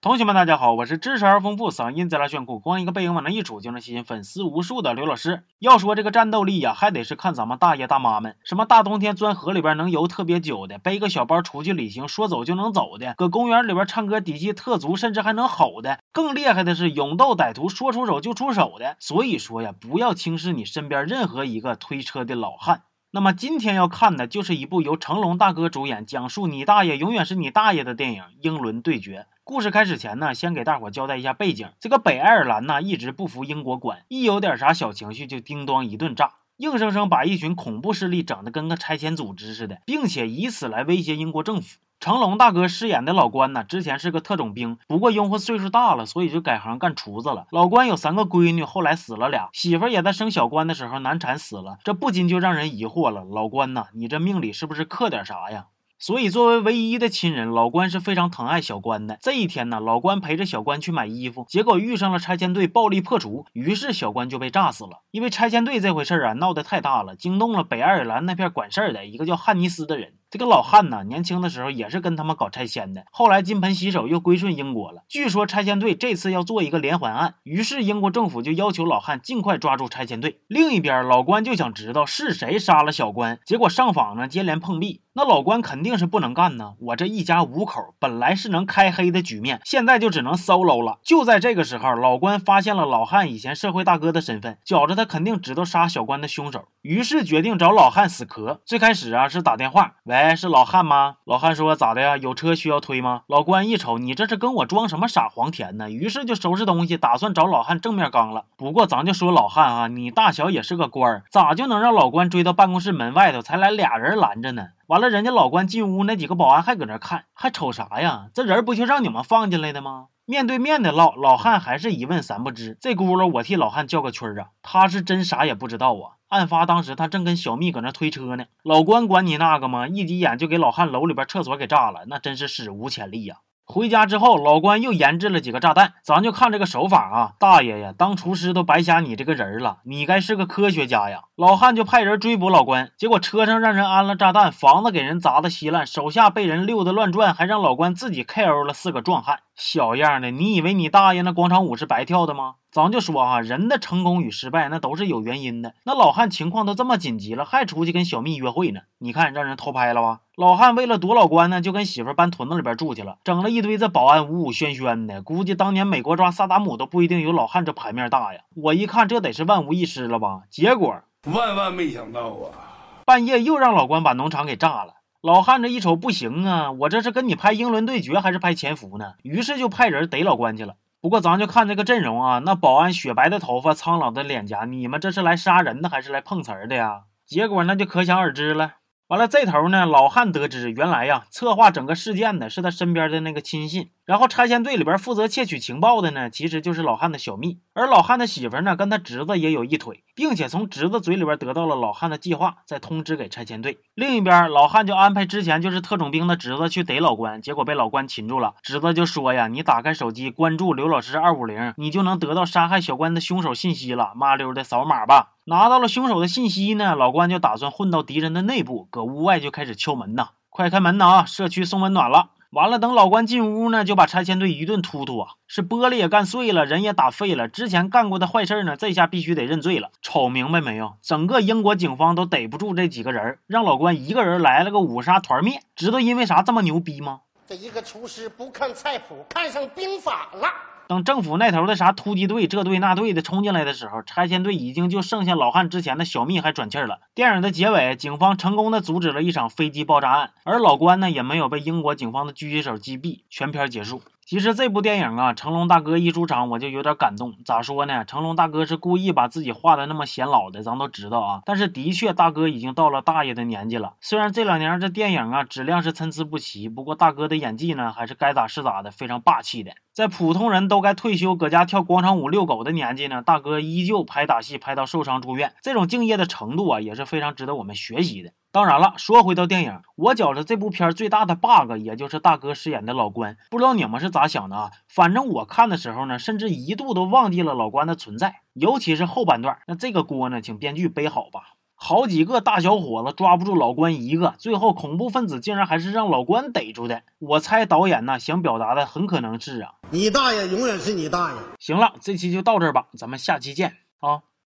同学们，大家好，我是知识而丰富、嗓音贼拉炫酷、光一个背影往那一杵就能吸引粉丝无数的刘老师。要说这个战斗力呀，还得是看咱们大爷大妈们。什么大冬天钻河里边能游特别久的，背个小包出去旅行说走就能走的，搁公园里边唱歌底气特足，甚至还能吼的。更厉害的是勇斗歹徒，说出手就出手的。所以说呀，不要轻视你身边任何一个推车的老汉。那么今天要看的就是一部由成龙大哥主演，讲述你大爷永远是你大爷的电影《英伦对决》。故事开始前呢，先给大伙交代一下背景。这个北爱尔兰呢，一直不服英国管，一有点啥小情绪就叮当一顿炸，硬生生把一群恐怖势力整得跟个拆迁组织似的，并且以此来威胁英国政府。成龙大哥饰演的老关呢，之前是个特种兵，不过因为岁数大了，所以就改行干厨子了。老关有三个闺女，后来死了俩，媳妇也在生小关的时候难产死了，这不禁就让人疑惑了：老关呐，你这命里是不是克点啥呀？所以，作为唯一的亲人，老关是非常疼爱小关的。这一天呢，老关陪着小关去买衣服，结果遇上了拆迁队，暴力破除，于是小关就被炸死了。因为拆迁队这回事啊，闹得太大了，惊动了北爱尔兰那片管事儿的一个叫汉尼斯的人。这个老汉呢，年轻的时候也是跟他们搞拆迁的，后来金盆洗手，又归顺英国了。据说拆迁队这次要做一个连环案，于是英国政府就要求老汉尽快抓住拆迁队。另一边，老关就想知道是谁杀了小关，结果上访呢接连碰壁。那老关肯定是不能干呢，我这一家五口本来是能开黑的局面，现在就只能 solo 了。就在这个时候，老关发现了老汉以前社会大哥的身份，觉着他肯定知道杀小关的凶手，于是决定找老汉死磕。最开始啊是打电话，喂。哎，是老汉吗？老汉说咋的呀？有车需要推吗？老关一瞅，你这是跟我装什么傻黄田呢？于是就收拾东西，打算找老汉正面刚了。不过咱就说老汉啊，你大小也是个官儿，咋就能让老关追到办公室门外头才来俩人拦着呢？完了，人家老关进屋，那几个保安还搁那看，还瞅啥呀？这人不就让你们放进来的吗？面对面的唠，老汉还是一问三不知。这轱辘我替老汉叫个屈儿啊，他是真啥也不知道啊。案发当时，他正跟小蜜搁那推车呢。老关管你那个吗？一急眼就给老汉楼里边厕所给炸了，那真是史无前例呀！回家之后，老关又研制了几个炸弹，咱就看这个手法啊！大爷呀，当厨师都白瞎你这个人了，你该是个科学家呀！老汉就派人追捕老关，结果车上让人安了炸弹，房子给人砸得稀烂，手下被人溜得乱转，还让老关自己 KO 了四个壮汉。小样的，你以为你大爷那广场舞是白跳的吗？咱就说啊，人的成功与失败那都是有原因的。那老汉情况都这么紧急了，还出去跟小蜜约会呢？你看让人偷拍了吧？老汉为了躲老关呢，就跟媳妇搬屯子里边住去了，整了一堆这保安五五喧喧的。估计当年美国抓萨达姆都不一定有老汉这牌面大呀。我一看这得是万无一失了吧？结果万万没想到啊，半夜又让老关把农场给炸了。老汉这一瞅不行啊，我这是跟你拍英伦对决还是拍潜伏呢？于是就派人逮老关去了。不过咱就看这个阵容啊，那保安雪白的头发，苍老的脸颊，你们这是来杀人的还是来碰瓷儿的呀？结果那就可想而知了。完了，这头呢，老汉得知原来呀，策划整个事件的是他身边的那个亲信，然后拆迁队里边负责窃取情报的呢，其实就是老汉的小蜜，而老汉的媳妇呢，跟他侄子也有一腿，并且从侄子嘴里边得到了老汉的计划，再通知给拆迁队。另一边，老汉就安排之前就是特种兵的侄子去逮老关，结果被老关擒住了。侄子就说呀：“你打开手机，关注刘老师二五零，你就能得到杀害小关的凶手信息了，麻溜的扫码吧。”拿到了凶手的信息呢，老关就打算混到敌人的内部，搁屋外就开始敲门呐，快开门呐啊！社区送温暖了。完了，等老关进屋呢，就把拆迁队一顿突突啊，是玻璃也干碎了，人也打废了。之前干过的坏事呢，这下必须得认罪了。瞅明白没有？整个英国警方都逮不住这几个人，让老关一个人来了个五杀团灭。知道因为啥这么牛逼吗？这一个厨师不看菜谱，看上兵法了。等政府那头的啥突击队这队那队的冲进来的时候，拆迁队已经就剩下老汉之前的小蜜还喘气儿了。电影的结尾，警方成功的阻止了一场飞机爆炸案，而老关呢也没有被英国警方的狙击手击毙，全片结束。其实这部电影啊，成龙大哥一出场我就有点感动。咋说呢？成龙大哥是故意把自己画的那么显老的，咱都知道啊。但是的确，大哥已经到了大爷的年纪了。虽然这两年这电影啊质量是参差不齐，不过大哥的演技呢还是该咋是咋的，非常霸气的。在普通人都该退休搁家跳广场舞遛狗的年纪呢，大哥依旧拍打戏拍到受伤住院，这种敬业的程度啊也是非常值得我们学习的。当然了，说回到电影，我觉着这部片最大的 bug 也就是大哥饰演的老关，不知道你们是咋想的啊？反正我看的时候呢，甚至一度都忘记了老关的存在，尤其是后半段，那这个锅呢，请编剧背好吧。好几个大小伙子抓不住老关一个，最后恐怖分子竟然还是让老关逮住的。我猜导演呢想表达的很可能是啊，你大爷永远是你大爷。行了，这期就到这儿吧，咱们下期见啊。